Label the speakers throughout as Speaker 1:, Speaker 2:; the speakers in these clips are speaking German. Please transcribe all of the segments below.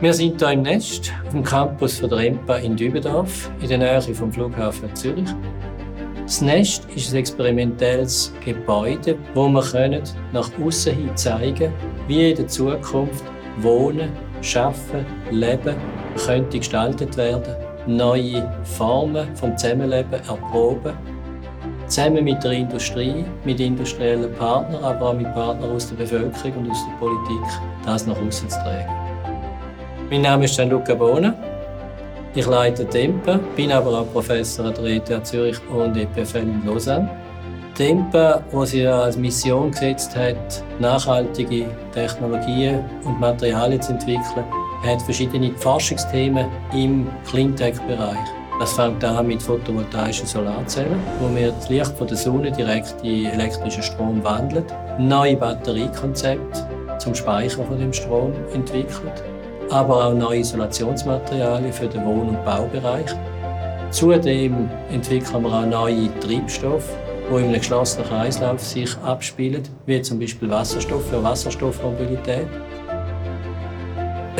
Speaker 1: Wir sind hier im Nest, auf dem Campus von der EMPA in Dübendorf, in der Nähe vom Flughafen Zürich. Das Nest ist ein experimentelles Gebäude, wo wir nach außen hin zeigen wie in der Zukunft Wohnen, Schaffen, Leben könnte gestaltet werden, neue Formen vom Zusammenleben erproben, zusammen mit der Industrie, mit industriellen Partnern, aber auch mit Partnern aus der Bevölkerung und aus der Politik, das nach außen zu tragen. Mein Name ist Gianluca Bona. Ich leite Tempe, bin aber auch Professor an der ETH Zürich und EPFL in Lausanne. Tempe, wo sie als Mission gesetzt hat, nachhaltige Technologien und Materialien zu entwickeln, hat verschiedene Forschungsthemen im Cleantech-Bereich. Das fängt an mit photovoltaischen Solarzellen, wo wir das Licht von der Sonne direkt in elektrischen Strom wandeln, neue Batteriekonzepte zum Speichern von dem Strom entwickelt, aber auch neue Isolationsmaterialien für den Wohn- und Baubereich. Zudem entwickeln wir auch neue Treibstoffe, die in einem geschlossenen Kreislauf sich abspielen, wie zum Beispiel Wasserstoff für Wasserstoffmobilität.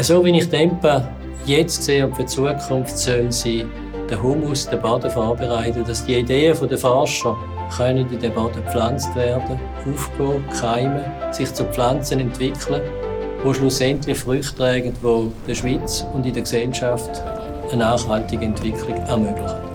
Speaker 1: So wie ich denke, jetzt sehe und für die Zukunft sollen sie den Humus, den Boden vorbereiten, dass die Ideen der Forscher können in den Boden gepflanzt werden, aufgehen, keimen, sich zu Pflanzen entwickeln, die schlussendlich Früchte tragen, die der Schweiz und in der Gesellschaft eine nachhaltige Entwicklung ermöglichen.